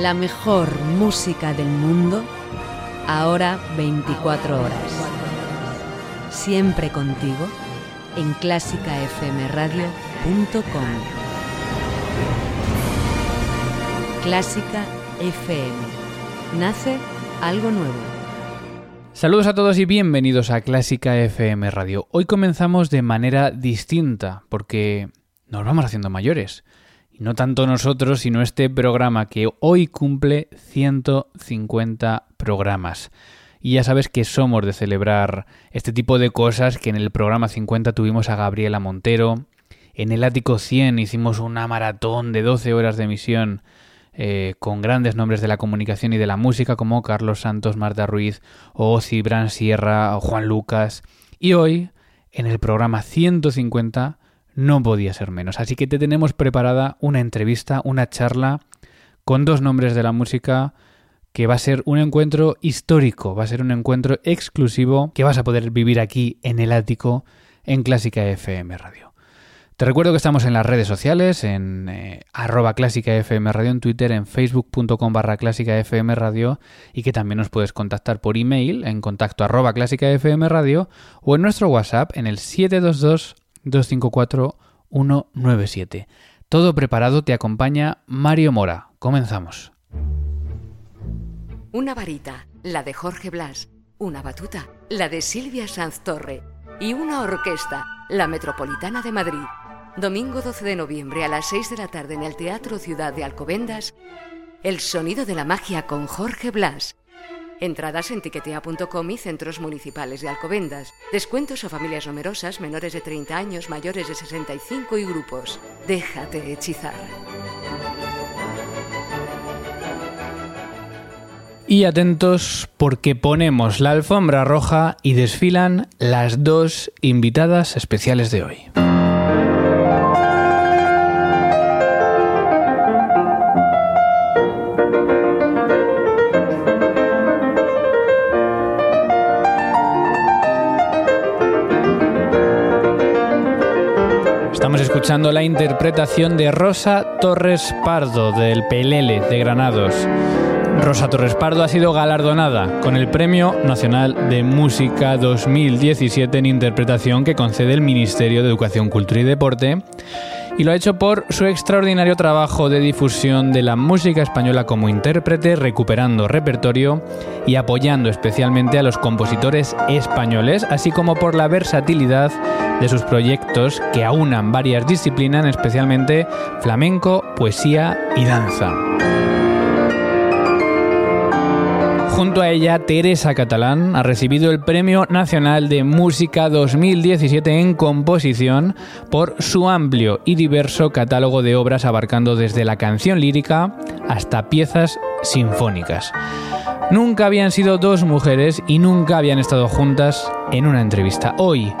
La mejor música del mundo, ahora 24 horas. Siempre contigo en clásicafmradio.com. Clásica FM. Nace algo nuevo. Saludos a todos y bienvenidos a Clásica FM Radio. Hoy comenzamos de manera distinta porque nos vamos haciendo mayores. No tanto nosotros, sino este programa que hoy cumple 150 programas. Y ya sabes que somos de celebrar este tipo de cosas, que en el programa 50 tuvimos a Gabriela Montero, en el Ático 100 hicimos una maratón de 12 horas de emisión eh, con grandes nombres de la comunicación y de la música como Carlos Santos, Marta Ruiz, o Cibran Sierra o Juan Lucas. Y hoy, en el programa 150, no podía ser menos. Así que te tenemos preparada una entrevista, una charla con dos nombres de la música que va a ser un encuentro histórico, va a ser un encuentro exclusivo que vas a poder vivir aquí en el ático en Clásica FM Radio. Te recuerdo que estamos en las redes sociales, en eh, arroba clásica FM Radio en Twitter, en facebook.com barra clásica FM Radio y que también nos puedes contactar por email en contacto clásica FM Radio o en nuestro WhatsApp en el 722-254-197. Todo preparado, te acompaña Mario Mora. Comenzamos. Una varita, la de Jorge Blas, una batuta, la de Silvia Sanz Torre y una orquesta, la Metropolitana de Madrid Domingo 12 de noviembre a las 6 de la tarde en el Teatro Ciudad de Alcobendas, El Sonido de la Magia con Jorge Blas. Entradas en tiquetea.com y centros municipales de Alcobendas. Descuentos a familias numerosas, menores de 30 años, mayores de 65 y grupos. Déjate hechizar. Y atentos porque ponemos la alfombra roja y desfilan las dos invitadas especiales de hoy. Escuchando la interpretación de Rosa Torres Pardo del Pelele de Granados. Rosa Torres Pardo ha sido galardonada con el Premio Nacional de Música 2017 en interpretación que concede el Ministerio de Educación, Cultura y Deporte y lo ha hecho por su extraordinario trabajo de difusión de la música española como intérprete, recuperando repertorio y apoyando especialmente a los compositores españoles, así como por la versatilidad de sus proyectos que aunan varias disciplinas, especialmente flamenco, poesía y danza. Junto a ella, Teresa Catalán ha recibido el Premio Nacional de Música 2017 en composición por su amplio y diverso catálogo de obras abarcando desde la canción lírica hasta piezas sinfónicas. Nunca habían sido dos mujeres y nunca habían estado juntas en una entrevista. Hoy,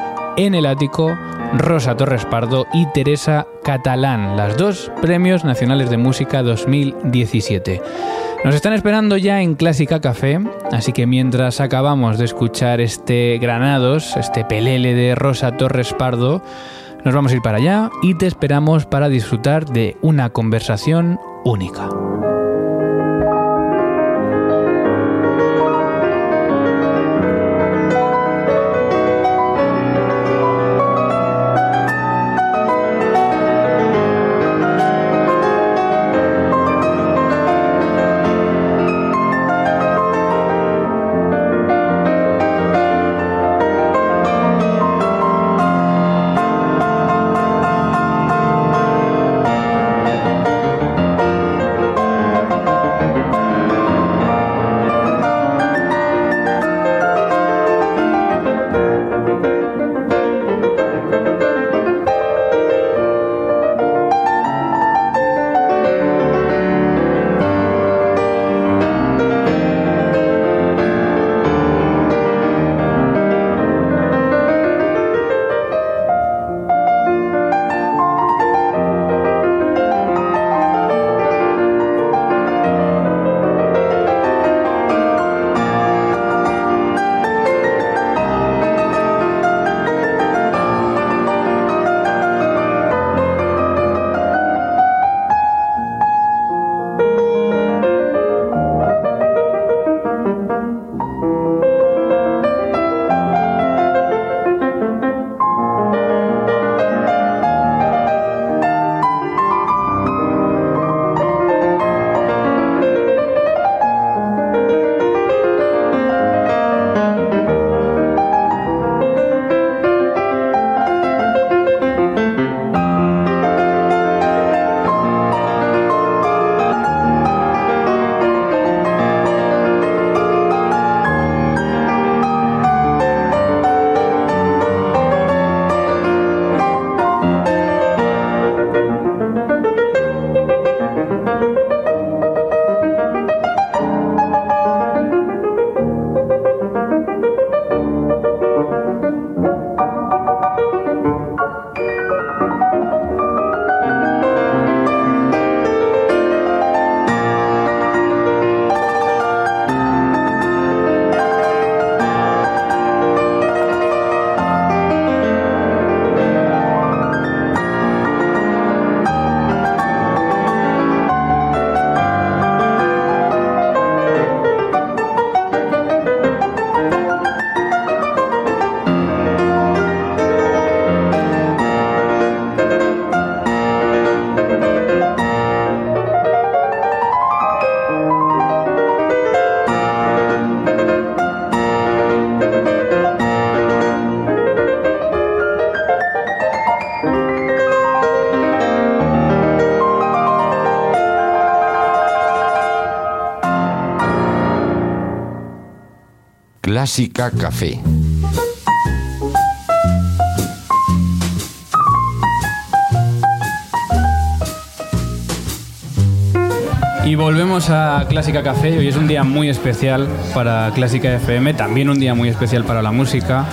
en el ático, Rosa Torres Pardo y Teresa Catalán, las dos Premios Nacionales de Música 2017. Nos están esperando ya en Clásica Café, así que mientras acabamos de escuchar este Granados, este pelele de Rosa Torres Pardo, nos vamos a ir para allá y te esperamos para disfrutar de una conversación única. Clásica Café. Y volvemos a Clásica Café. Hoy es un día muy especial para Clásica FM, también un día muy especial para la música.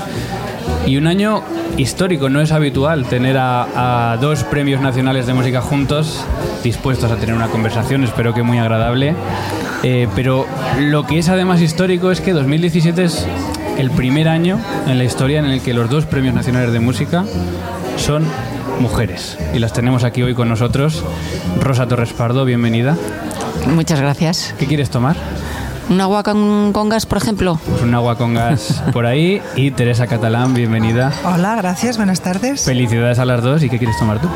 Y un año histórico, no es habitual tener a, dos premios nacionales de música juntos, dispuestos a tener una conversación, espero que muy agradable. Eh, pero lo que es además histórico es que 2017 es el primer año en la historia en el que los dos premios nacionales de música son mujeres. Y las tenemos aquí hoy con nosotros. Rosa Torres Pardo, bienvenida. Muchas gracias. ¿Qué quieres tomar? ¿Un agua con, gas, por ejemplo? Pues un agua con gas por ahí. Y Teresa Catalán, bienvenida. Hola, gracias, buenas tardes. Felicidades a las dos. ¿Y qué quieres tomar tú?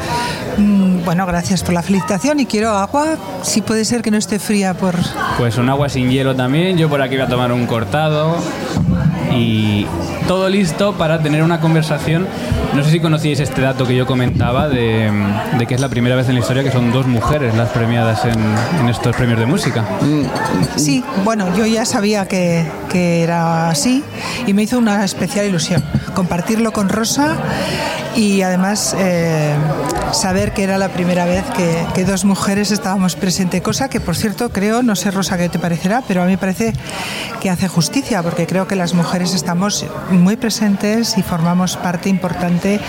Mm, bueno, gracias por la felicitación y quiero agua, si puede ser que no esté fría por... Pues un agua sin hielo también. Yo por aquí voy a tomar un cortado. Y todo listo para tener una conversación no sé si conocíais este dato que yo comentaba de, que es la primera vez en la historia que son dos mujeres las premiadas en, estos premios de música. Sí, bueno, yo ya sabía que, era así y me hizo una especial ilusión compartirlo con Rosa y además eh, saber que era la primera vez que, dos mujeres estábamos presentes, cosa que por cierto creo, no sé Rosa qué te parecerá, pero a mí parece que hace justicia, porque creo que las mujeres estamos muy presentes y formamos parte importante,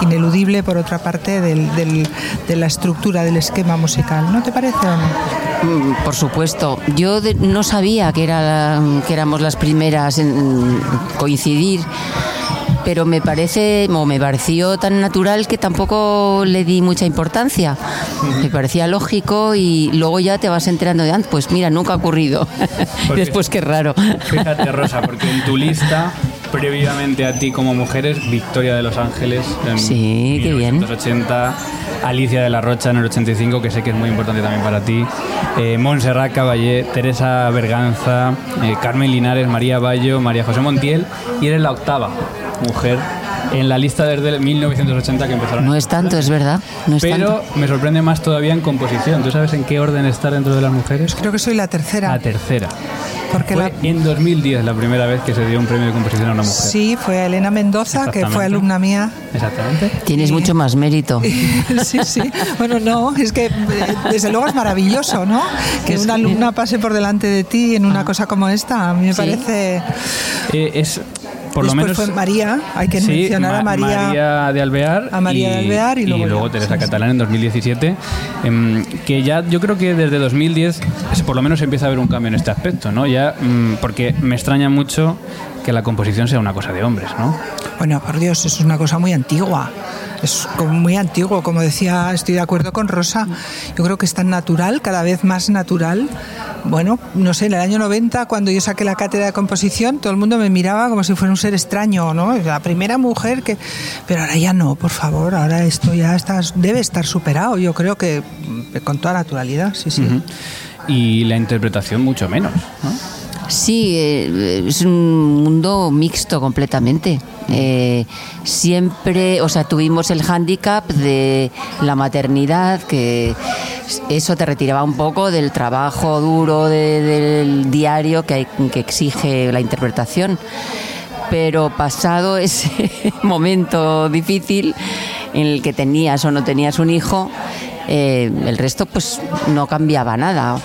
ineludible por otra parte, de la estructura, del esquema musical. ¿No te parece o no? Mm, por supuesto. Yo no sabía que, era que éramos las primeras en coincidir pero me parece, o me pareció tan natural que tampoco le di mucha importancia. Me parecía lógico y luego ya te vas enterando de, antes ah, pues mira, nunca ha ocurrido. Después qué raro. Fíjate, Rosa, porque en tu lista previamente a ti como mujeres, Victoria de los Ángeles en sí, 1980, Alicia de la Rocha en el 85, que sé que es muy importante también para ti, eh, Montserrat Caballé, Teresa Berganza, eh, Carmen Linares, María Bayo, María José Montiel, y eres la octava mujer en la lista desde 1980 que empezaron. No es tanto, es verdad. Pero me sorprende más todavía en composición. ¿Tú sabes en qué orden está dentro de las mujeres? Creo que soy la tercera. La tercera. Porque fue en 2010 la primera vez que se dio un premio de composición a una mujer. Sí, fue a Elena Mendoza, que fue alumna mía. Exactamente. Tienes mucho más mérito. sí, sí. Bueno, no, es que eh, desde luego es maravilloso, ¿no? Que una alumna pase por delante de ti en una ah. cosa como esta. A mí me parece... Eh, es por lo menos fue María, hay que mencionar a María, María, de Alvear a María y, de Alvear y luego, Teresa Catalán en 2017, em, que ya yo creo que desde 2010 por lo menos empieza a haber un cambio en este aspecto, ¿no? Ya mm, porque me extraña mucho que la composición sea una cosa de hombres, ¿no? Bueno, por Dios, eso es una cosa muy antigua es muy antiguo, como decía, estoy de acuerdo con Rosa. Yo creo que es tan natural, cada vez más natural, bueno, no sé, en el año 90, cuando yo saqué la cátedra de composición, todo el mundo me miraba como si fuera un ser extraño, ¿no? La primera mujer que... Pero ahora ya no, por favor, ahora esto ya está, debe estar superado, yo creo que con toda naturalidad, sí, sí. Y la interpretación mucho menos, ¿no? Sí, eh, es un mundo mixto completamente. Eh, siempre, o sea, tuvimos el hándicap de la maternidad, que eso te retiraba un poco del trabajo duro del diario que, hay, que exige la interpretación. Pero pasado ese momento difícil en el que tenías o no tenías un hijo, eh, el resto pues no cambiaba nada.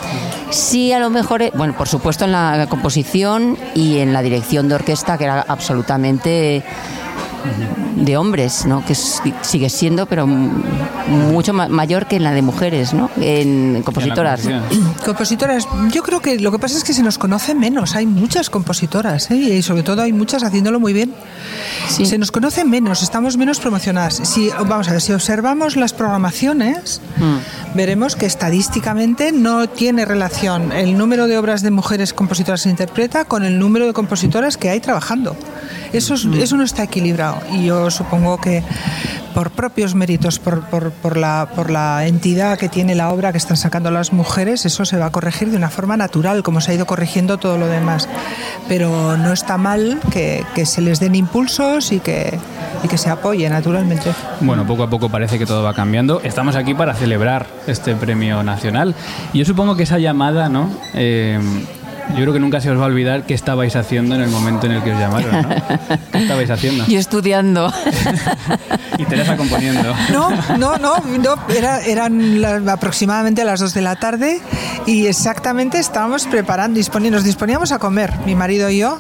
Sí, a lo mejor, eh, bueno, por supuesto en la composición y en la dirección de orquesta, que era absolutamente de hombres, ¿no? que sigue siendo, pero mucho mayor que en la de mujeres, ¿no? en compositoras. Compositoras, yo creo que lo que pasa es que se nos conoce menos, hay muchas compositoras ¿eh? y sobre todo hay muchas haciéndolo muy bien. Se nos conoce menos, estamos menos promocionadas. Si, vamos a ver, si observamos las programaciones, mm. Veremos que estadísticamente no tiene relación el número de obras de mujeres compositoras se interpreta con el número de compositoras que hay trabajando. Eso, mm. eso no está equilibrado y yo supongo que por propios méritos, por, por, la, por la entidad que tiene la obra que están sacando las mujeres, eso se va a corregir de una forma natural, como se ha ido corrigiendo todo lo demás. Pero no está mal que, que se les den impulsos y que, y que se apoye naturalmente. Bueno, poco a poco parece que todo va cambiando. Estamos aquí para celebrar este premio nacional. Y yo supongo que esa llamada, ¿no? Eh, Yo creo que nunca se os va a olvidar qué estabais haciendo en el momento en el que os llamaron, ¿no? ¿Qué estabais haciendo? Yo estudiando. y Teresa componiendo. No, no, no, no era, eran aproximadamente a las 2 de la tarde y exactamente estábamos preparando, nos disponíamos a comer, mi marido y yo,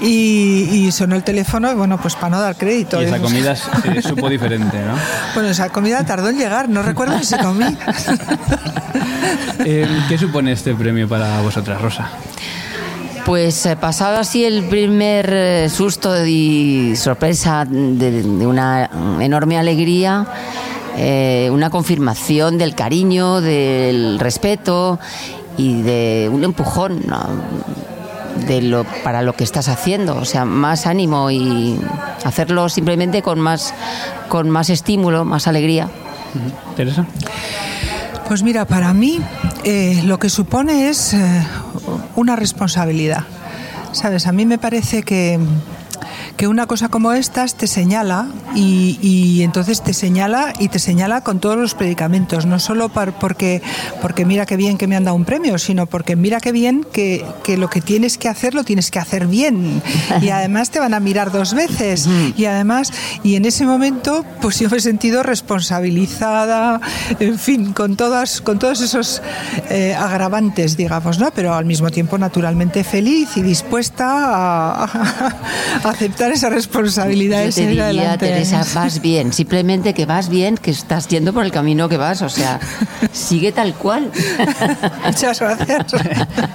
y, sonó el teléfono y bueno, pues para no dar crédito. Y esa comida se supo diferente, ¿no? Bueno, esa comida tardó en llegar, no recuerdo si se comí. Eh, ¿Qué supone este premio para vosotras, Rosa? Pues eh, pasado así el primer eh, susto y sorpresa de, una enorme alegría, una confirmación del cariño, del respeto y de un empujón de lo, para lo que estás haciendo, o sea, más ánimo y hacerlo simplemente con más, con más estímulo, más alegría. Teresa. Pues mira, para mí eh, lo que supone es eh, una responsabilidad. Sabes, a mí me parece que que una cosa como estas te señala y, entonces te señala y te señala con todos los predicamentos, no solo porque, porque mira qué bien que me han dado un premio, sino porque mira qué bien que, que lo que tienes que hacer lo tienes que hacer bien. Y además te van a mirar dos veces. Y además y en ese momento pues yo me he sentido responsabilizada, en fin, con todas con todos esos eh, agravantes, digamos, ¿no? Pero al mismo tiempo naturalmente feliz y dispuesta a, a aceptar esa responsabilidad. Yo te diría, Teresa, vas bien, simplemente que vas bien, que estás yendo por el camino que vas, o sea, sigue tal cual. Muchas gracias.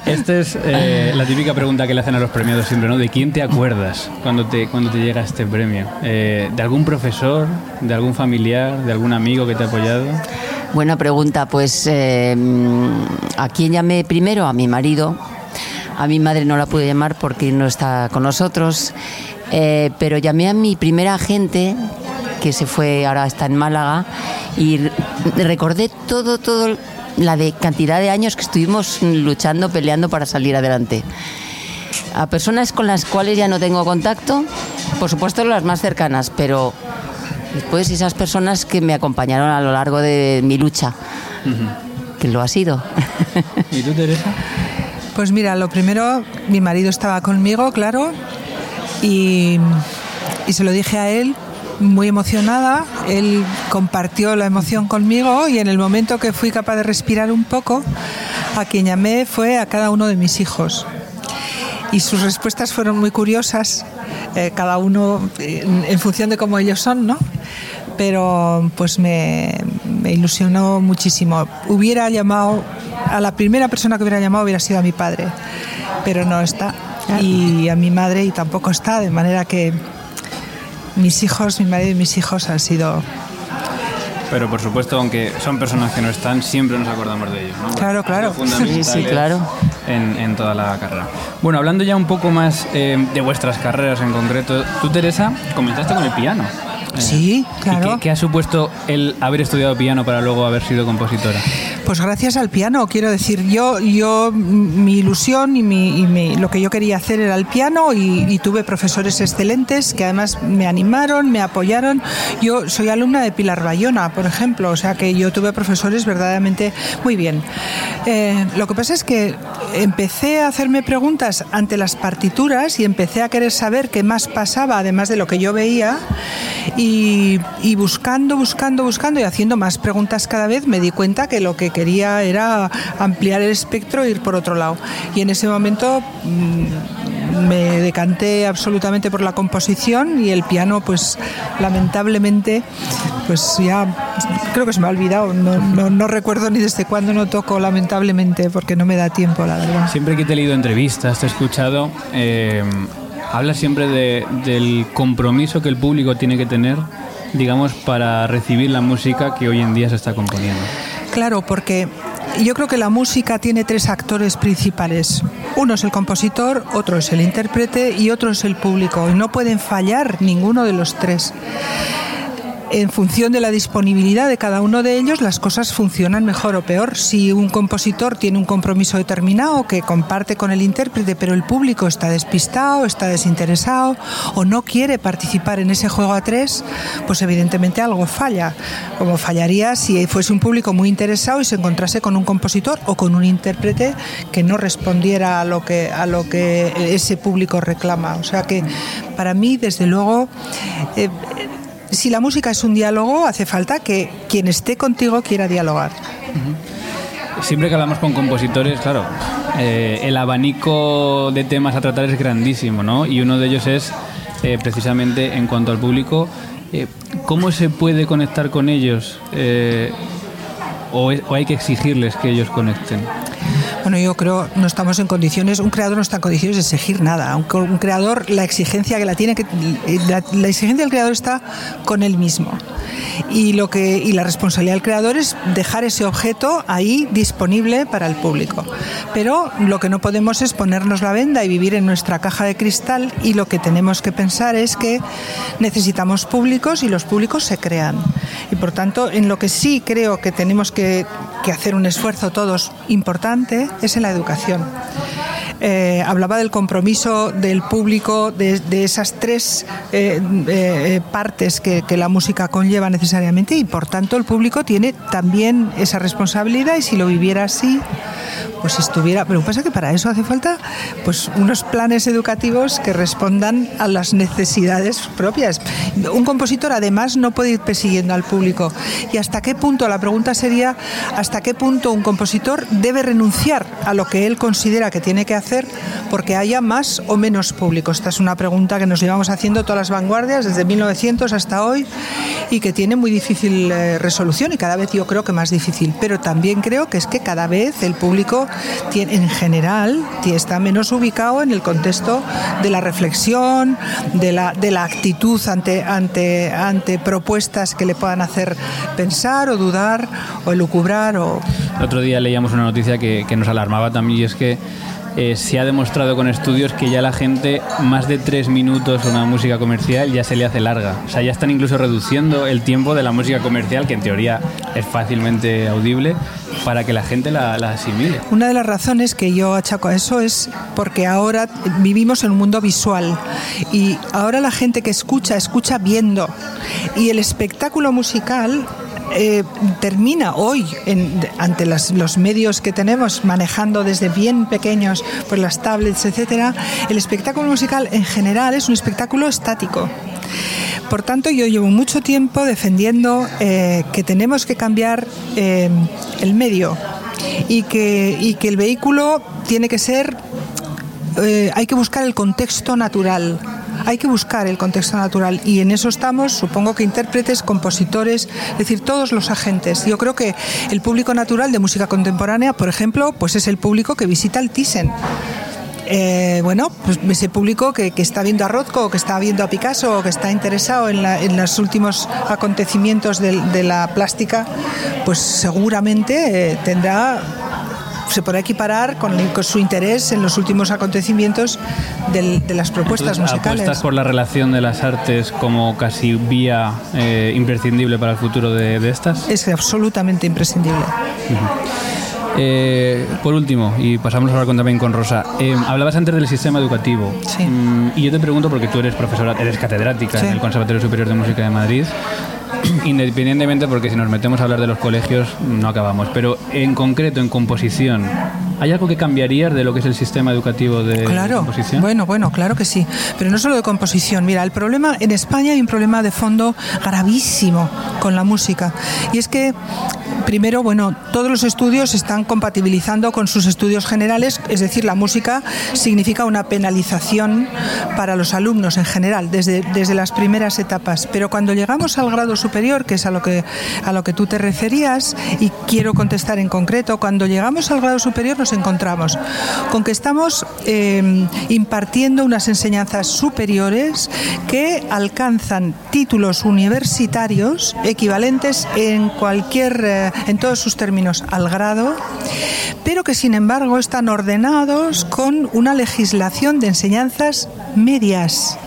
Esta es eh, la típica pregunta que le hacen a los premiados siempre, ¿no? ¿De quién te acuerdas cuando te, cuando te llega este premio? Eh, ¿De algún profesor, de algún familiar, de algún amigo que te ha apoyado? Buena pregunta, pues eh, ¿a quién llamé primero? A mi marido. A mi madre no la pude llamar porque no está con nosotros eh, pero llamé a mi primera agente, que se fue, ahora está en Málaga, y recordé todo, todo la de cantidad de años que estuvimos luchando, peleando para salir adelante. A personas con las cuales ya no tengo contacto, por supuesto las más cercanas, pero después esas personas que me acompañaron a lo largo de mi lucha, que lo ha sido. ¿Y tú, Teresa? Pues mira, lo primero, mi marido estaba conmigo, claro, y, se lo dije a él muy emocionada, él compartió la emoción conmigo y en el momento que fui capaz de respirar un poco, a quien llamé fue a cada uno de mis hijos. Y sus respuestas fueron muy curiosas, eh, cada uno en, función de cómo ellos son, ¿no? Pero pues me, me ilusionó muchísimo. Hubiera llamado, a la primera persona que hubiera llamado hubiera sido a mi padre, pero no está y a mi madre y tampoco está, de manera que mis hijos, mi marido y mis hijos han sido pero por supuesto, aunque son personas que no están, siempre nos acordamos de ellos. ¿no? Claro, claro. Sí, sí, claro. En, en, toda la carrera. Bueno, hablando ya un poco más eh, de vuestras carreras en concreto, tú, Teresa, comenzaste con el piano. Sí, claro. qué, ha supuesto el haber estudiado piano para luego haber sido compositora? Pues gracias al piano, quiero decir, yo, yo mi ilusión y, mi, lo que yo quería hacer era el piano y, tuve profesores excelentes que además me animaron, me apoyaron. Yo soy alumna de Pilar Bayona, por ejemplo, o sea que yo tuve profesores verdaderamente muy bien. Eh, lo que pasa es que empecé a hacerme preguntas ante las partituras y empecé a querer saber qué más pasaba, además de lo que yo veía. Y, y, buscando, buscando, buscando y haciendo más preguntas cada vez, me di cuenta que lo que quería era ampliar el espectro e ir por otro lado. Y en ese momento mm, me decanté absolutamente por la composición y el piano, pues lamentablemente, pues ya creo que se me ha olvidado. No, no, recuerdo ni desde cuándo no toco, lamentablemente, porque no me da tiempo, la verdad. Siempre que te he leído entrevistas, te he escuchado, eh, hablas siempre del compromiso que el público tiene que tener digamos, para recibir la música que hoy en día se está componiendo. Claro, porque yo creo que la música tiene tres actores principales. Uno es el compositor, otro es el intérprete y otro es el público. Y no pueden fallar ninguno de los tres. En función de la disponibilidad de cada uno de ellos, las cosas funcionan mejor o peor. Si un compositor tiene un compromiso determinado que comparte con el intérprete, pero el público está despistado, está desinteresado o no quiere participar en ese juego a tres, pues evidentemente algo falla. Como fallaría si fuese un público muy interesado y se encontrase con un compositor o con un intérprete que no respondiera a lo que, a lo que ese público reclama. O sea que para mí, desde luego, eh, si la música es un diálogo, hace falta que quien esté contigo quiera dialogar. Siempre que hablamos con compositores, claro, eh, el abanico de temas a tratar es grandísimo, ¿no? Y uno de ellos es eh, precisamente en cuanto al público, eh, ¿cómo se puede conectar con ellos? O, o hay que exigirles que ellos conecten? Bueno, yo creo no estamos en condiciones, un creador no está en condiciones de exigir nada. Un, creador, la exigencia que la tiene, que la, exigencia del creador está con él mismo. Y, lo que, y la responsabilidad del creador es dejar ese objeto ahí disponible para el público. Pero lo que no podemos es ponernos la venda y vivir en nuestra caja de cristal y lo que tenemos que pensar es que necesitamos públicos y los públicos se crean. Y por tanto, en lo que sí creo que tenemos que, que hacer un esfuerzo todos importante es en la educación. Eh, hablaba del compromiso del público, de, esas tres eh, eh, partes que, que, la música conlleva necesariamente y por tanto el público tiene también esa responsabilidad y si lo viviera así, pues estuviera. Pero pasa que para eso hace falta pues unos planes educativos que respondan a las necesidades propias. Un compositor además no puede ir persiguiendo al público. ¿Y hasta qué punto? La pregunta sería hasta qué punto un compositor debe renunciar a lo que él considera que tiene que hacer porque haya más o menos público. Esta es una pregunta que nos llevamos haciendo todas las vanguardias desde 1900 hasta hoy y que tiene muy difícil eh, resolución y cada vez yo creo que más difícil. Pero también creo que es que cada vez el público tiene, en general está menos ubicado en el contexto de la reflexión, de la, de la actitud ante, ante, propuestas que le puedan hacer pensar o dudar o elucubrar. El otro día leíamos una noticia que nos alarmaba también y es que eh, se ha demostrado con estudios que ya la gente más de tres minutos una música comercial ya se le hace larga. O sea, ya están incluso reduciendo el tiempo de la música comercial, que en teoría es fácilmente audible, para que la gente la, asimile. Una de las razones que yo achaco a eso es porque ahora vivimos en un mundo visual y ahora la gente que escucha, escucha viendo. Y el espectáculo musical eh, termina hoy ante los medios que tenemos manejando desde bien pequeños pues las tablets etcétera el espectáculo musical en general es un espectáculo estático. Por tanto yo llevo mucho tiempo defendiendo eh, que tenemos que cambiar eh, el medio y que el vehículo tiene que ser hay que buscar el contexto natural hay que buscar el contexto natural y en eso estamos, supongo que intérpretes, compositores, es decir, todos los agentes. Yo creo que el público natural de música contemporánea, por ejemplo, pues es el público que visita el Thyssen. Eh, bueno, pues ese público que, está viendo a Rothko, que está viendo a Picasso, que está interesado en, los últimos acontecimientos de, la plástica, pues seguramente eh, tendrá se podrá equiparar con, su interés en los últimos acontecimientos de las propuestas musicales. ¿Apuestas por la relación de las artes como casi vía eh, imprescindible para el futuro de, estas? Es absolutamente imprescindible. Eh, por último, y pasamos ahora con, también con Rosa, eh, hablabas antes del sistema educativo. Sí. Mm, y yo te pregunto, porque tú eres profesora, eres catedrática en el Conservatorio Superior de Música de Madrid, independientemente porque si nos metemos a hablar de los colegios no acabamos, pero en concreto en composición, ¿hay algo que cambiaría de lo que es el sistema educativo de claro, composición? Bueno, bueno, claro que sí, pero no solo de composición. Mira, el problema en España hay un problema de fondo gravísimo con la música y es que primero, bueno, todos los estudios están compatibilizando con sus estudios generales, es decir, la música significa una penalización para los alumnos en general desde, desde las primeras etapas, pero cuando llegamos al grado superior, que es a lo que, a lo que tú te referías, y quiero contestar en concreto, cuando llegamos al grado superior nos encontramos con que estamos eh, impartiendo unas enseñanzas superiores que alcanzan títulos universitarios equivalentes en cualquier, eh, en todos sus términos al grado, pero que sin embargo están ordenados con una legislación de enseñanzas medias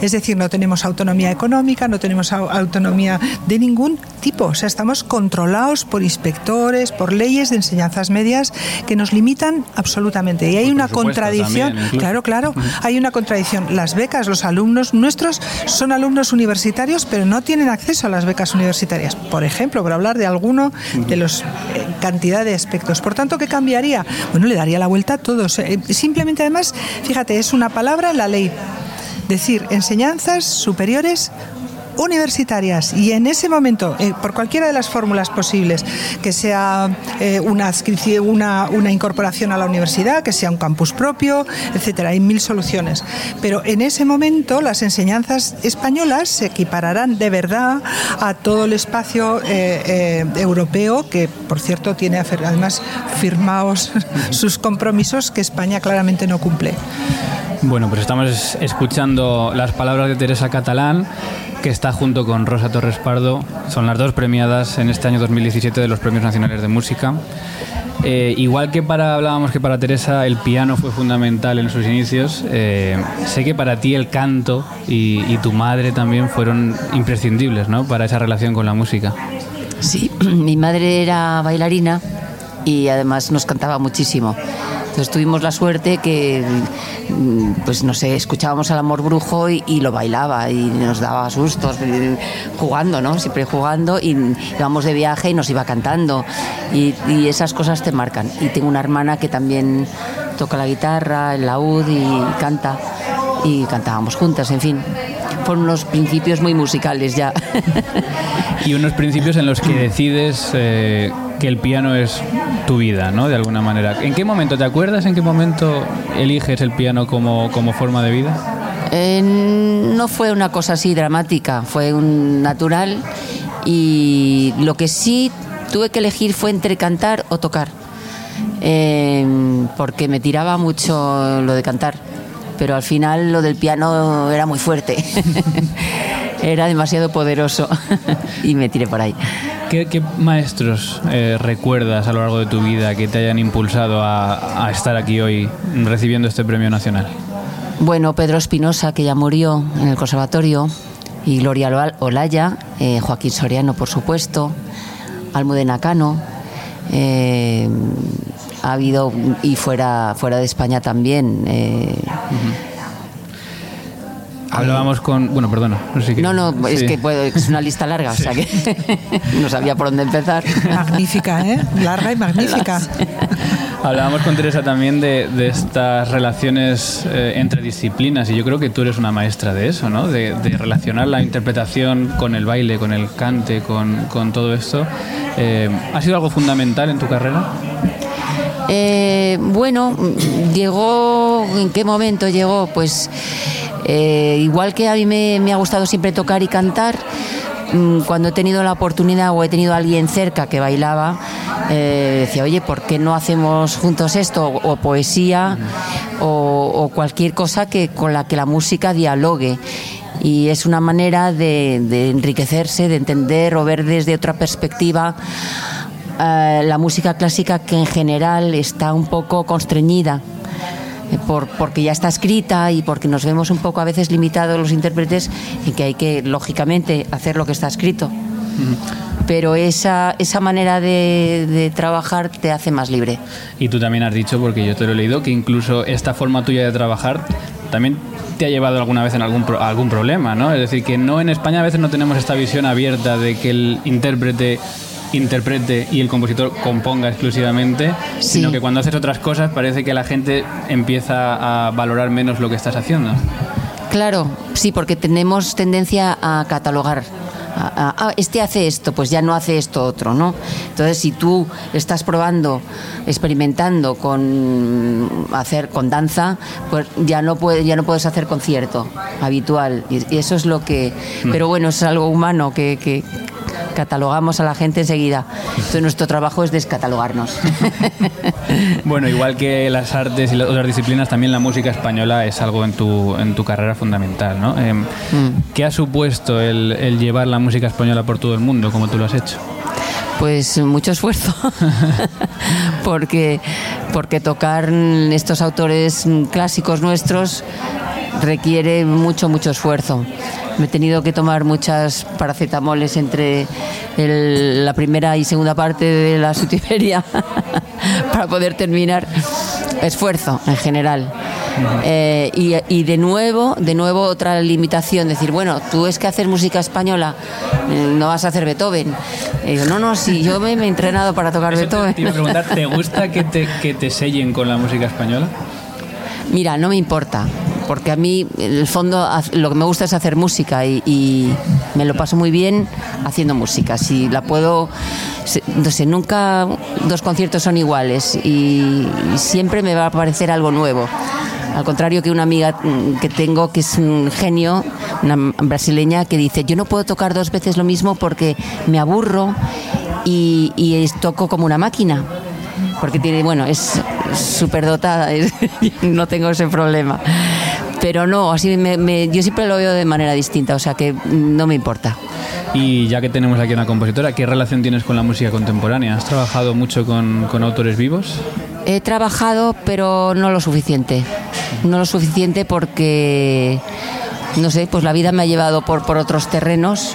Es decir, no tenemos autonomía económica, no tenemos autonomía de ningún tipo. O sea, estamos controlados por inspectores, por leyes de enseñanzas medias que nos limitan absolutamente. Y hay una contradicción. claro, claro. Hay una contradicción. Las becas, los alumnos nuestros son alumnos universitarios, pero no tienen acceso a las becas universitarias. Por ejemplo, por hablar de alguno de los eh, cantidad de aspectos. Por tanto, ¿qué cambiaría? Bueno, le daría la vuelta a todos. Eh, simplemente, además, fíjate, es una palabra la ley. Decir enseñanzas superiores universitarias y en ese momento, eh, por cualquiera de las fórmulas posibles, que sea eh, una, una, una incorporación a la universidad, que sea un campus propio, etcétera, hay mil soluciones. Pero en ese momento las enseñanzas españolas se equipararán de verdad a todo el espacio eh, europeo, que por cierto tiene además firmados sus compromisos que España claramente no cumple. Bueno, pues estamos escuchando las palabras de Teresa Catalán que está junto con Rosa Torres Pardo. Son las dos premiadas en este año 2017 de los Premios Nacionales de Música. Eh, igual que para hablábamos que para Teresa el piano fue fundamental en sus inicios, eh, sé que para ti el canto y, tu madre también fueron imprescindibles ¿no? para esa relación con la música. Sí, mi madre era bailarina y además nos cantaba muchísimo. Entonces tuvimos la suerte que, mm, pues no sé, escuchábamos al amor brujo y, lo bailaba y nos daba sustos jugando, ¿no? Siempre jugando y íbamos de viaje y nos iba cantando y, esas cosas te marcan. Y tengo una hermana que también toca la guitarra, el laúd y canta y cantábamos juntas, en fin. Fueron unos principios muy musicales ya. y unos principios en los que decides eh, que el piano es tu vida, ¿no? De alguna manera. ¿En qué momento te acuerdas? ¿En qué momento eliges el piano como, como forma de vida? no fue una cosa así dramática, fue un natural y lo que sí tuve que elegir fue entre cantar o tocar, em, porque me tiraba mucho lo de cantar, pero al final lo del piano era muy fuerte, era demasiado poderoso y me tiré por ahí. ¿Qué, maestros eh, recuerdas a lo largo de tu vida que te hayan impulsado a, estar aquí hoy recibiendo este premio nacional? Bueno, Pedro Espinosa, que ya murió en el conservatorio, y Gloria Olaya, eh, Joaquín Soriano, por supuesto, Almudena Cano. Eh, ha habido, y fuera, fuera de España también, Hablábamos con. Bueno, perdona. No, no, es que es una lista larga, o sea que no sabía por dónde empezar. Magnífica, ¿eh? Larga y magnífica. Hablábamos con Teresa también de, estas relaciones eh, entre disciplinas y yo creo que tú eres una maestra de eso, ¿no? De, relacionar la interpretación con el baile, con el cante, con, todo esto. Eh, ¿Ha sido algo fundamental en tu carrera? Eh, bueno, llegó, ¿en qué momento llegó? Pues eh, igual que a mí me, ha gustado siempre tocar y cantar, mm, cuando he tenido la oportunidad o he tenido a alguien cerca que bailaba, eh, decía, oye, ¿por qué no hacemos juntos esto? O, poesía o, cualquier cosa que, con la que la música dialogue. Y es una manera de, enriquecerse, de entender o ver desde otra perspectiva eh, la música clásica que en general está un poco constreñida por, porque ya está escrita y porque nos vemos un poco a veces limitados los intérpretes en que hay que, lógicamente, hacer lo que está escrito. Pero esa, esa manera de, trabajar te hace más libre. Y tú también has dicho, porque yo te lo he leído, que incluso esta forma tuya de trabajar también te ha llevado alguna vez en algún, algún problema, ¿no? Es decir, que no en España a veces no tenemos esta visión abierta de que el intérprete interprete y el compositor componga exclusivamente, sino que cuando haces otras cosas parece que la gente empieza a valorar menos lo que estás haciendo. Claro, sí, porque tenemos tendencia a catalogar. Ah, este hace esto, pues ya no hace esto otro, ¿no? Entonces, si tú estás probando, experimentando con hacer con danza, pues ya no puedes, ya no puedes hacer concierto habitual. Y, eso es lo que. Mm. Pero bueno, es algo humano que, que, catalogamos a la gente enseguida. Entonces nuestro trabajo es descatalogarnos. bueno, igual que las artes y las otras disciplinas, también la música española es algo en tu, en tu carrera fundamental. ¿no? Em, mm. ¿Qué ha supuesto el, el llevar la música española por todo el mundo, como tú lo has hecho? Pues mucho esfuerzo, porque, porque tocar estos autores clásicos nuestros requiere mucho, mucho esfuerzo. Me he tenido que tomar muchas paracetamoles entre la primera y segunda parte de la sutiferia para poder terminar. Esfuerzo en general. Eh, y, de nuevo, de nuevo otra limitación, decir, bueno, tú es que haces música española, eh, no vas a hacer Beethoven. no, no, sí, yo me, he entrenado para tocar Beethoven. Te, gusta que te, que te sellen con la música española? Mira, no me importa porque a mí, en el fondo, lo que me gusta es hacer música y, me lo paso muy bien haciendo música. Si la puedo, no sé, nunca dos conciertos son iguales y, siempre me va a parecer algo nuevo. Al contrario que una amiga mm, que tengo que es un genio, una brasileña, que dice, yo no puedo tocar dos veces lo mismo porque me aburro y, toco como una máquina porque tiene, bueno, es súper dotada, no tengo ese problema. Pero no, así me, yo siempre lo veo de manera distinta, o sea que no me importa. Y ya que tenemos aquí una compositora, ¿qué relación tienes con la música contemporánea? ¿Has trabajado mucho con autores vivos? He trabajado, pero no lo suficiente. No lo suficiente porque, no sé, pues la vida me ha llevado por, por otros terrenos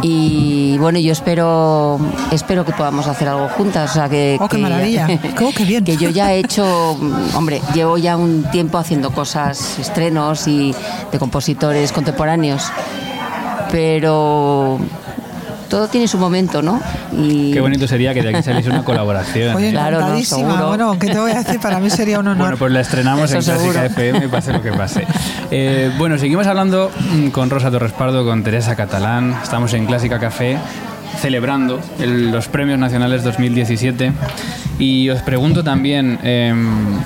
y bueno, yo espero espero que podamos hacer algo juntas. O sea, que, oh, qué maravilla. qué bien. Que yo ya he hecho, hombre, llevo ya un tiempo haciendo cosas, estrenos y de compositores contemporáneos. Pero todo tiene su momento, ¿no? Y... Qué bonito sería que de aquí saliese una colaboración. Oye, claro, no, seguro. Bueno, ¿qué te voy a decir? Para mí sería un honor. Bueno, pues la estrenamos en Clásica FM, pase lo que pase. Eh, bueno, seguimos hablando mm, con Rosa Torres Pardo, con Teresa Catalán. Estamos en Clásica Café celebrando los Premios Nacionales 2017. Y os pregunto también, em,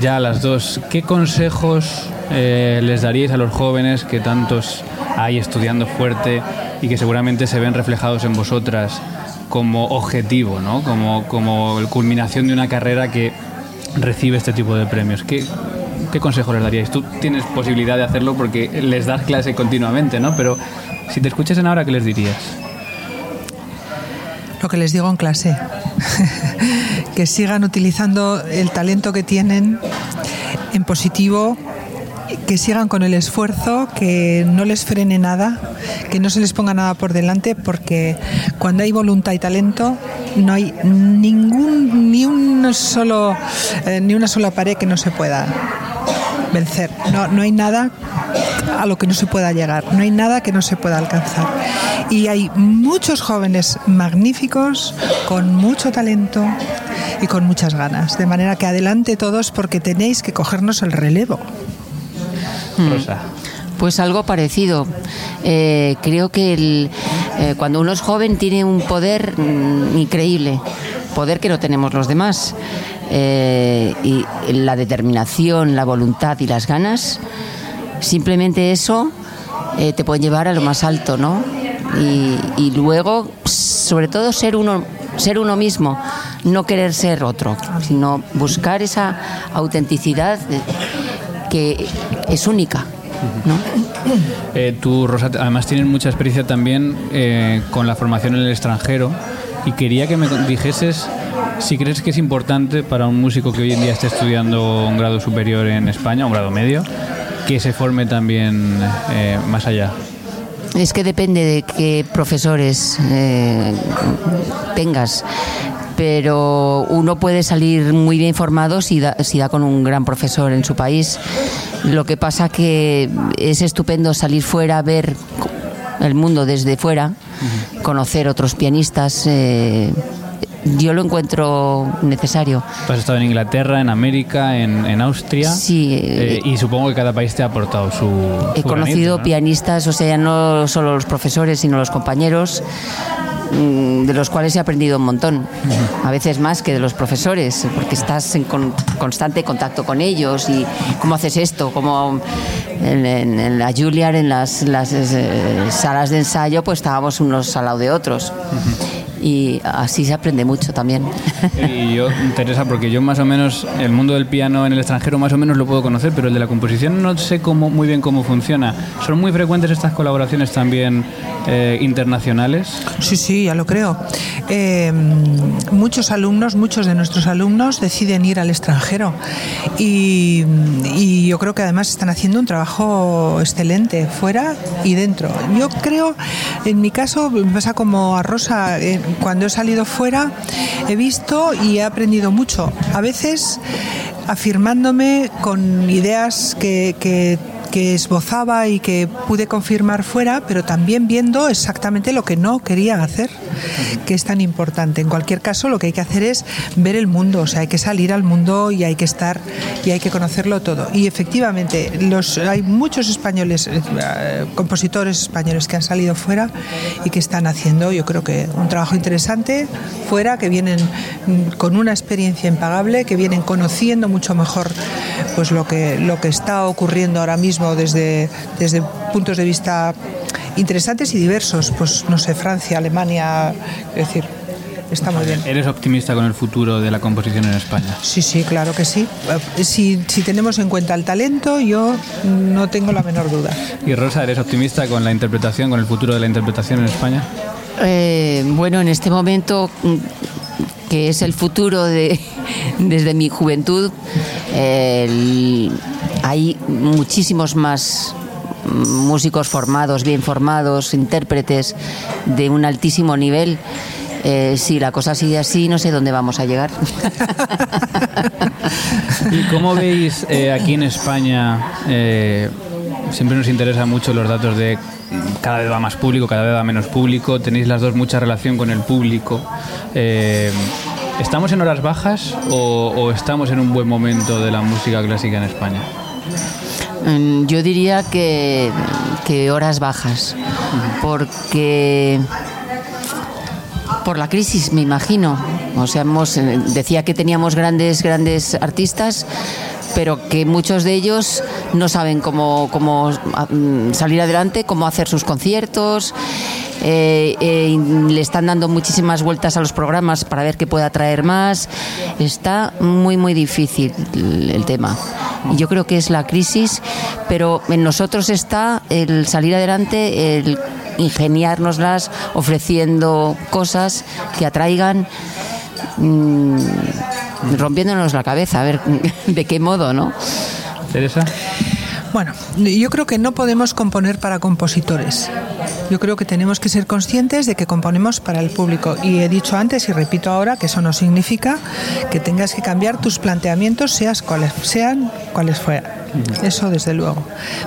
ya a las dos, ¿qué consejos eh, les daríais a los jóvenes que tantos hay estudiando fuerte y que seguramente se ven reflejados en vosotras como objetivo, ¿no? como, como culminación de una carrera que recibe este tipo de premios. ¿Qué, ¿Qué consejo les daríais? Tú tienes posibilidad de hacerlo porque les das clase continuamente, ¿no? Pero si te escuchasen ahora, ¿qué les dirías? Lo que les digo en clase, que sigan utilizando el talento que tienen en positivo que sigan con el esfuerzo, que no les frene nada, que no se les ponga nada por delante, porque cuando hay voluntad y talento no hay ningún ni un solo eh, ni una sola pared que no se pueda vencer. No, no hay nada a lo que no se pueda llegar, no hay nada que no se pueda alcanzar. Y hay muchos jóvenes magníficos, con mucho talento y con muchas ganas. De manera que adelante todos porque tenéis que cogernos el relevo. Hmm. Pues algo parecido. Eh, creo que eh, cuando uno es joven tiene un poder mm, increíble, poder que no tenemos los demás. Eh, y la determinación, la voluntad y las ganas, simplemente eso te puede llevar a lo más alto, ¿no? Y, luego, sobre todo, ser uno, ser uno mismo, no querer ser otro, sino buscar esa autenticidad que es única. ¿No? Eh, tú, Rosa, además tienes mucha experiencia también eh, con la formación en el extranjero y quería que me dijeses si crees que es importante para un músico que hoy en día esté estudiando un grado superior en España, un grado medio, que se forme también eh, más allá. Es que depende de qué profesores tengas pero uno puede salir muy bien formado si da, si da con un gran profesor en su país. Lo que pasa que es estupendo salir fuera, ver el mundo desde fuera, conocer otros pianistas. Eh, yo lo encuentro necesario. Tú has estado en Inglaterra, en América, en, Austria. Sí. Eh, y supongo que cada país te ha aportado su. He conocido pianistas, o sea, no solo los profesores, sino los compañeros. Mm, de los cuales he aprendido un montón, a veces más que de los profesores, porque estás en constante contacto con ellos y cómo haces esto, como en, la Juilliard, en las, las eh, salas de ensayo, pues estábamos unos al lado de otros. Y así se aprende mucho también. Y yo, Teresa, porque yo más o menos el mundo del piano en el extranjero más o menos lo puedo conocer, pero el de la composición no sé cómo, muy bien cómo funciona. ¿Son muy frecuentes estas colaboraciones también eh, internacionales? Sí, sí, ya lo creo. Eh, muchos alumnos, muchos de nuestros alumnos deciden ir al extranjero y, y yo creo que además están haciendo un trabajo excelente fuera y dentro. Yo creo, en mi caso, me pasa como a Rosa, eh, cuando he salido fuera he visto y he aprendido mucho. A veces afirmándome con ideas que, que que esbozaba y que pude confirmar fuera, pero también viendo exactamente lo que no quería hacer, que es tan importante. En cualquier caso, lo que hay que hacer es ver el mundo, o sea, hay que salir al mundo y hay que estar y hay que conocerlo todo. Y efectivamente, hay muchos españoles, eh, compositores españoles que han salido fuera y que están haciendo, yo creo que un trabajo interesante fuera, que vienen con una experiencia impagable, que vienen conociendo mucho mejor pues lo que, lo que está ocurriendo ahora mismo desde, desde puntos de vista interesantes y diversos. Pues no sé, Francia, Alemania, es decir, está muy bien. ¿Eres optimista con el futuro de la composición en España? Sí, sí, claro que sí. Si, si, tenemos en cuenta el talento, yo no tengo la menor duda. ¿Y Rosa, eres optimista con la interpretación, con el futuro de la interpretación en España? Eh, bueno, en este momento, mm, que es el futuro de, desde mi juventud, el hay muchísimos más músicos formados, bien formados, intérpretes de un altísimo nivel. Eh, si la cosa sigue así, no sé dónde vamos a llegar. ¿Y cómo veis eh, aquí en España? Eh, siempre nos interesan mucho los datos de cada vez va más público, cada vez va menos público. Tenéis las dos mucha relación con el público. ¿Estamos en horas bajas o estamos en un buen momento de la música clásica en España? Mm, yo diría que, horas bajas, porque por la crisis, me imagino. O sea, eh, decía que teníamos grandes, grandes artistas, pero que muchos de ellos no saben cómo, cómo mm, salir adelante, cómo hacer sus conciertos. Eh, eh, le están dando muchísimas vueltas a los programas para ver qué puede atraer más. Está muy, muy difícil el tema. Yo creo que es la crisis, pero en nosotros está el salir adelante, el ingeniárnoslas, ofreciendo cosas que atraigan, mm, rompiéndonos la cabeza, a ver de qué modo, ¿no? Teresa. Bueno, yo creo que no podemos componer para compositores. Yo creo que tenemos que ser conscientes de que componemos para el público. Y he dicho antes y repito ahora que eso no significa que tengas que cambiar tus planteamientos, seas cuales, sean cuales fueran. Eso desde luego.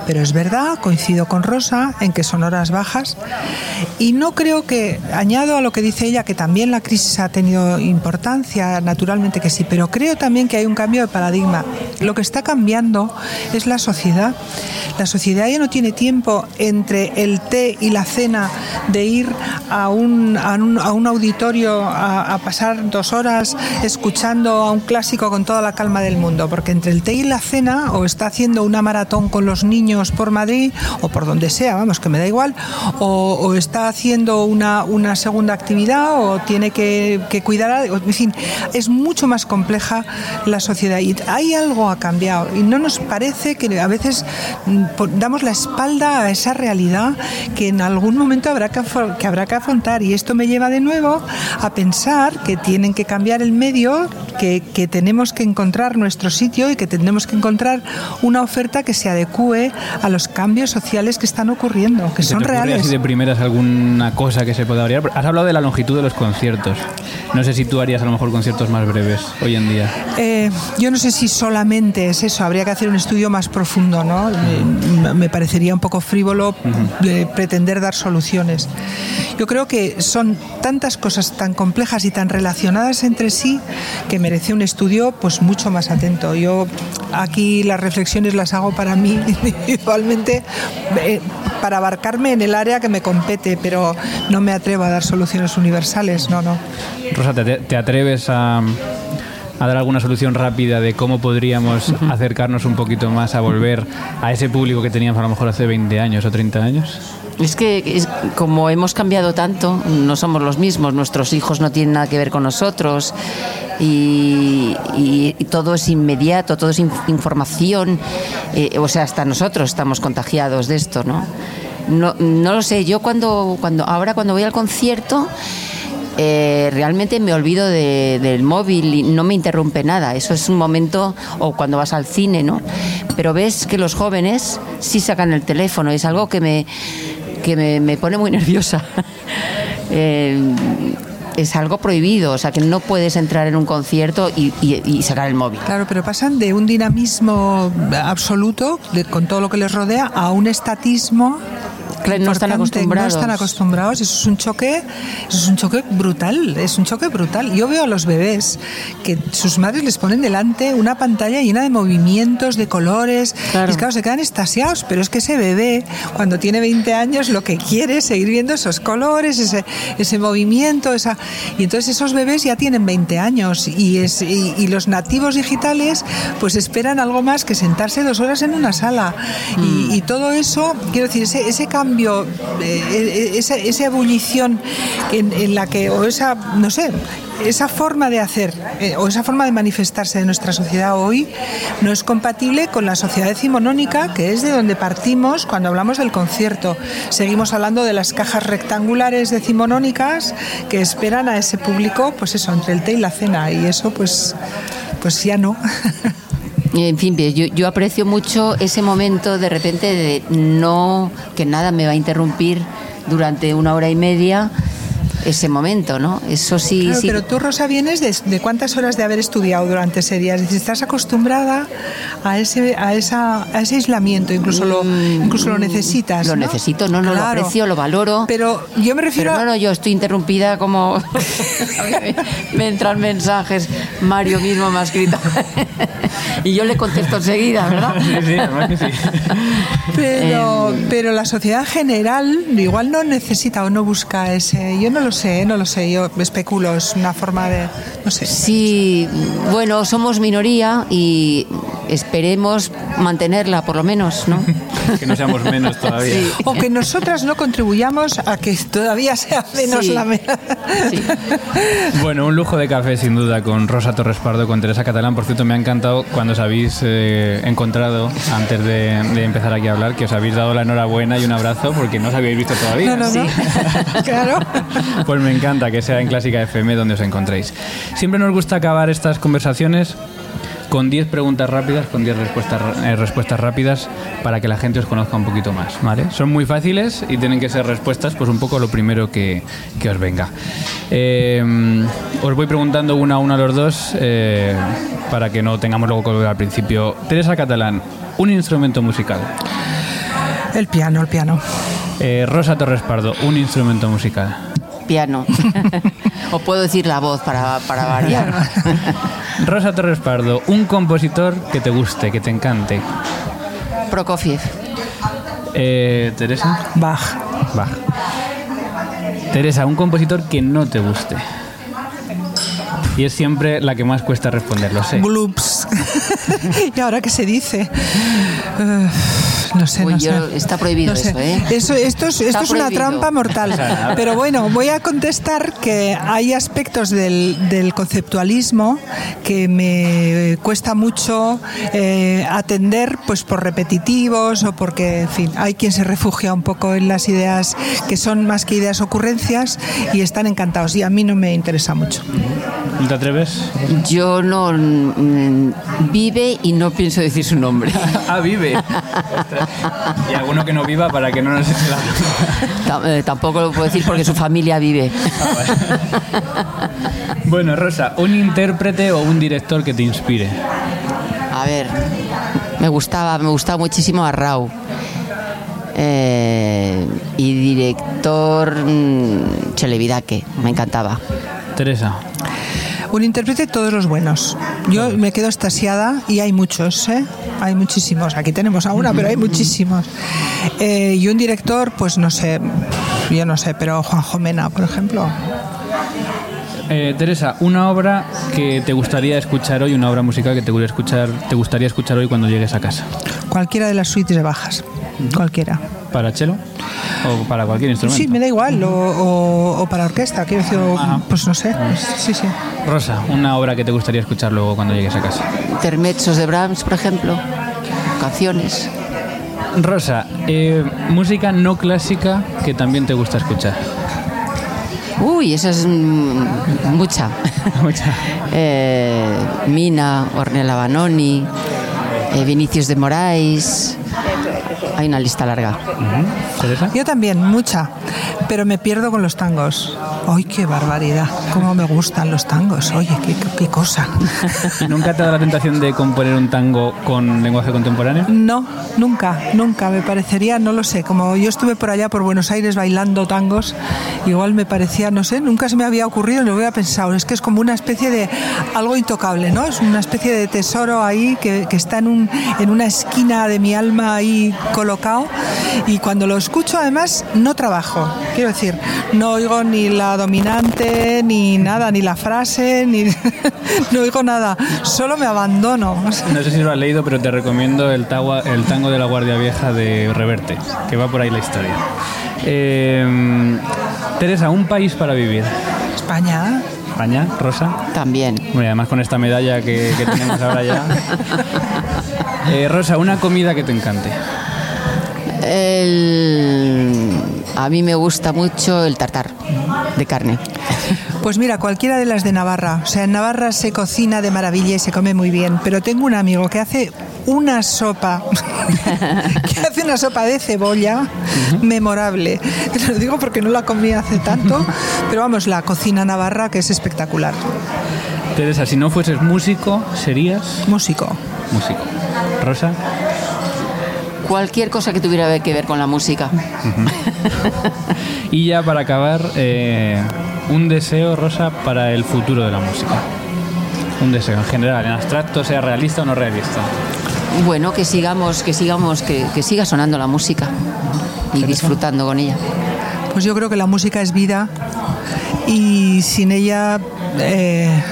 Pero es verdad, coincido con Rosa en que son horas bajas y no creo que, añado a lo que dice ella, que también la crisis ha tenido importancia, naturalmente que sí, pero creo también que hay un cambio de paradigma. Lo que está cambiando es la sociedad. La sociedad ya no tiene tiempo entre el té y la cena de ir a un, a un, auditorio a, a pasar dos horas escuchando a un clásico con toda la calma del mundo, porque entre el té y la cena o está haciendo una maratón con los niños por Madrid o por donde sea, vamos, que me da igual, o, está haciendo una, una, segunda actividad o tiene que, cuidar, en fin, es mucho más compleja la sociedad. Y hay algo ha cambiado y no nos parece que a veces mm, damos la espalda a esa realidad que en algún momento habrá que, que habrá que afrontar. Y esto me lleva de nuevo a pensar que tienen que cambiar el medio, que, que tenemos que encontrar nuestro sitio y que tenemos que encontrar una oferta que se adecue a los cambios sociales que están ocurriendo, que son reales. Así de primeras alguna cosa que se pueda variar? Has hablado de la longitud de los conciertos. No sé si tú harías a lo mejor conciertos más breves hoy en día. Eh, yo no sé si solamente es eso, habría que hacer un estudio más profundo, ¿no? Me, parecería un poco frívolo pretender dar soluciones. Yo creo que son tantas cosas tan complejas y tan relacionadas entre sí que merece un estudio pues mucho más atento. Yo aquí la reflexión las hago para mí individualmente, eh, para abarcarme en el área que me compete, pero no me atrevo a dar soluciones universales, no, no. Rosa, ¿te, atreves a, dar alguna solución rápida de cómo podríamos acercarnos un poquito más a volver a ese público que teníamos a lo mejor hace 20 años o 30 años? Es que como hemos cambiado tanto, no somos los mismos, nuestros hijos no tienen nada que ver con nosotros y, todo es inmediato, todo es información, eh, o sea, hasta nosotros estamos contagiados de esto, ¿no? No, no lo sé, yo cuando, cuando ahora cuando voy al concierto eh, realmente me olvido del móvil y no me interrumpe nada. Eso es un momento, o cuando vas al cine, ¿no? Pero ves que los jóvenes sí sacan el teléfono, es algo que me, que me, pone muy nerviosa. Eh, es algo prohibido, o sea que no puedes entrar en un concierto y, sacar el móvil. Claro, pero pasan de un dinamismo absoluto, con todo lo que les rodea, a un estatismo no están acostumbrados. No están acostumbrados. Eso es un choque, eso es un choque brutal. Es un choque brutal. Yo veo a los bebés que sus madres les ponen delante una pantalla llena de movimientos, de colores. Y claro, se quedan estasiados. Pero es que ese bebé, cuando tiene 20 años, lo que quiere es seguir viendo esos colores, ese, ese movimiento, esa. Y entonces esos bebés ya tienen 20 años y, es, y, los nativos digitales pues esperan algo más que sentarse dos horas en una sala. Y, mm. todo eso, quiero decir, ese, ese cambio cambio, eh, esa, esa, ebullición en, la que, o esa, no sé, esa forma de hacer eh, o esa forma de manifestarse de nuestra sociedad hoy no es compatible con la sociedad decimonónica, que es de donde partimos cuando hablamos del concierto. Seguimos hablando de las cajas rectangulares decimonónicas que esperan a ese público, pues eso, entre el té y la cena, y eso pues, pues ya no. En fin, yo, yo aprecio mucho ese momento de repente de no, que nada me va a interrumpir durante una hora y media ese momento, ¿no? Eso sí. Claro, sí. Pero tú, Rosa, vienes de, cuántas horas de haber estudiado durante ese día. Es decir, estás acostumbrada a ese, a esa, a ese aislamiento, incluso lo, mm, incluso lo necesitas. Lo necesito, no, no, lo aprecio, lo valoro. Pero yo me refiero. Pero no, no, yo estoy interrumpida como. me entran mensajes. Mario mismo me ha escrito. y yo le contesto enseguida, ¿verdad? Sí, sí, además que sí. Pero, em, pero la sociedad general igual no necesita o no busca ese. Yo no lo sé, no lo sé, yo especulo, es una forma de. No sé. Sí, bueno, somos minoría y esperemos mantenerla, por lo menos, ¿no? que no seamos menos todavía. O que nosotras no contribuyamos a que todavía sea menos la sí. Bueno, un lujo de café, sin duda, con Rosa Torres Pardo, con Teresa Catalán. Por cierto, me ha encantado cuando os habéis eh, encontrado, antes de, empezar aquí a hablar, que os habéis dado la enhorabuena y un abrazo, porque no os habíais visto todavía. No, no, no. claro. Pues me encanta que sea en Clásica FM donde os encontréis. Siempre nos gusta acabar estas conversaciones con 10 preguntas rápidas, con 10 respuestas, eh, respuestas rápidas para que la gente os conozca un poquito más, ¿vale? Son muy fáciles y tienen que ser respuestas, pues un poco lo primero que, os venga. Eh, os voy preguntando una a una a los dos eh, para que no tengamos luego que al principio. Teresa Catalán, un instrumento musical. El piano, el piano. Rosa Torres Pardo, un instrumento musical. Piano. o puedo decir la voz para, para variar. Rosa Torres Pardo, un compositor que te guste, que te encante. Prokofiev. Eh, Teresa. Bach. Bach. Teresa, un compositor que no te guste. Y es siempre la que más cuesta responder, lo sé. Gloops. y ahora qué se dice. No sé, no sé. Está prohibido eso, ¿eh? esto es, esto es una trampa mortal. Pero bueno, voy a contestar que hay aspectos del, conceptualismo que me cuesta mucho eh, atender, pues por repetitivos o porque, en fin, hay quien se refugia un poco en las ideas que son más que ideas ocurrencias y están encantados. Y a mí no me interesa mucho. ¿No te atreves? Yo no. Mm, vive y no pienso decir su nombre. ah, vive. y alguno que no viva para que no nos eche la eh, Tampoco lo puedo decir porque su familia vive. Ah, bueno, Rosa, un intérprete o un director que te inspire. A ver, me gustaba, me gustaba muchísimo a Rau. Eh, y director mm, Chelevidaque, me encantaba. Teresa. Un intérprete, todos los buenos. Yo me quedo estasiada y hay muchos, ¿eh? Hay muchísimos. Aquí tenemos a una, pero hay muchísimos. Eh, y un director, pues no sé, yo no sé, pero Juanjo Mena, por ejemplo. Eh, Teresa, una obra que te gustaría escuchar hoy, una obra musical que te gustaría escuchar, te gustaría escuchar hoy cuando llegues a casa. Cualquiera de las suites de bajas, cualquiera. ¿Para Chelo? O para cualquier instrumento. Sí, me da igual, o, para orquesta, quiero decir, pues no sé, sí, sí. Rosa, una obra que te gustaría escuchar luego cuando llegues a casa. Termechos de Brahms, por ejemplo, canciones. Rosa, eh, música no clásica que también te gusta escuchar. Uy, esa es mm, mucha. mucha. Eh, Mina, Ornella Banoni, eh, Vinicius de Moraes. Hay una lista larga. Yo también, mucha, pero me pierdo con los tangos. ¡Ay, qué barbaridad! ¡Cómo me gustan los tangos! Oye, qué, cosa. ¿Nunca te ha dado la tentación de componer un tango con lenguaje contemporáneo? No, nunca, nunca. Me parecería, no lo sé, como yo estuve por allá, por Buenos Aires, bailando tangos, igual me parecía, no sé, nunca se me había ocurrido, no había pensado. Es que es como una especie de algo intocable, ¿no? Es una especie de tesoro ahí que, que está en, un, en una esquina de mi alma ahí colocado y cuando lo escucho además no trabajo. Quiero decir, no oigo ni la dominante, ni nada, ni la frase, ni no oigo nada, solo me abandono. No sé si lo has leído, pero te recomiendo el, el tango de la Guardia Vieja de Reverte, que va por ahí la historia. Eh, Teresa, un país para vivir. España. España, Rosa. También. Bueno, además con esta medalla que, tenemos ahora ya. Eh, Rosa, una comida que te encante. El... A mí me gusta mucho el tartar de carne. Pues mira, cualquiera de las de Navarra. O sea, en Navarra se cocina de maravilla y se come muy bien. Pero tengo un amigo que hace una sopa, que hace una sopa de cebolla memorable. Te lo digo porque no la comí hace tanto, pero vamos, la cocina navarra que es espectacular. Teresa, si no fueses músico, ¿serías? Músico. Músico. Rosa cualquier cosa que tuviera que ver con la música. y ya para acabar, eh, un deseo, Rosa, para el futuro de la música. Un deseo en general, en abstracto, sea realista o no realista. Bueno, que sigamos, que sigamos, que, siga sonando la música y disfrutando con ella. Pues yo creo que la música es vida y sin ella eh,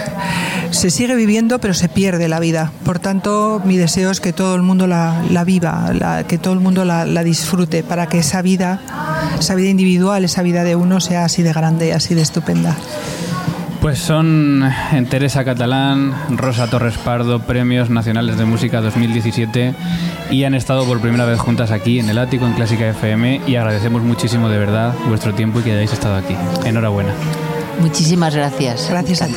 se sigue viviendo, pero se pierde la vida. Por tanto, mi deseo es que todo el mundo la, viva, que todo el mundo la, disfrute, para que esa vida, esa vida individual, esa vida de uno sea así de grande, así de estupenda. Pues son en Teresa Catalán, Rosa Torres Pardo, Premios Nacionales de Música 2017 y han estado por primera vez juntas aquí en el ático en Clásica FM y agradecemos muchísimo de verdad vuestro tiempo y que hayáis estado aquí. Enhorabuena. Muchísimas gracias. Gracias a ti.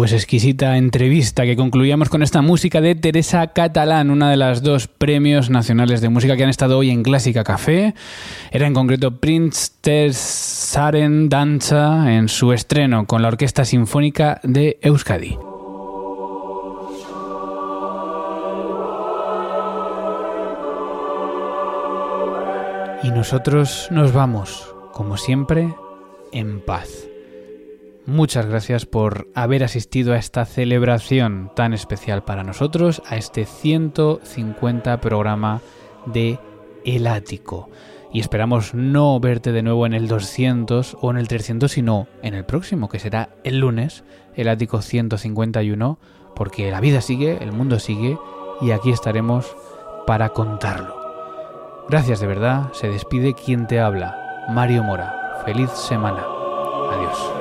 Pues exquisita entrevista que concluíamos con esta música de Teresa Catalán, una de las dos premios nacionales de música que han estado hoy en Clásica Café. Era en concreto Prince Saren Danza en su estreno con la Orquesta Sinfónica de Euskadi. Y nosotros nos vamos, como siempre, en paz. Muchas gracias por haber asistido a esta celebración tan especial para nosotros, a este 150 programa de El Ático. Y esperamos no verte de nuevo en el 200 o en el 300, sino en el próximo, que será el lunes, el Ático 151, porque la vida sigue, el mundo sigue, y aquí estaremos para contarlo. Gracias de verdad, se despide quien te habla, Mario Mora. Feliz semana. Adiós.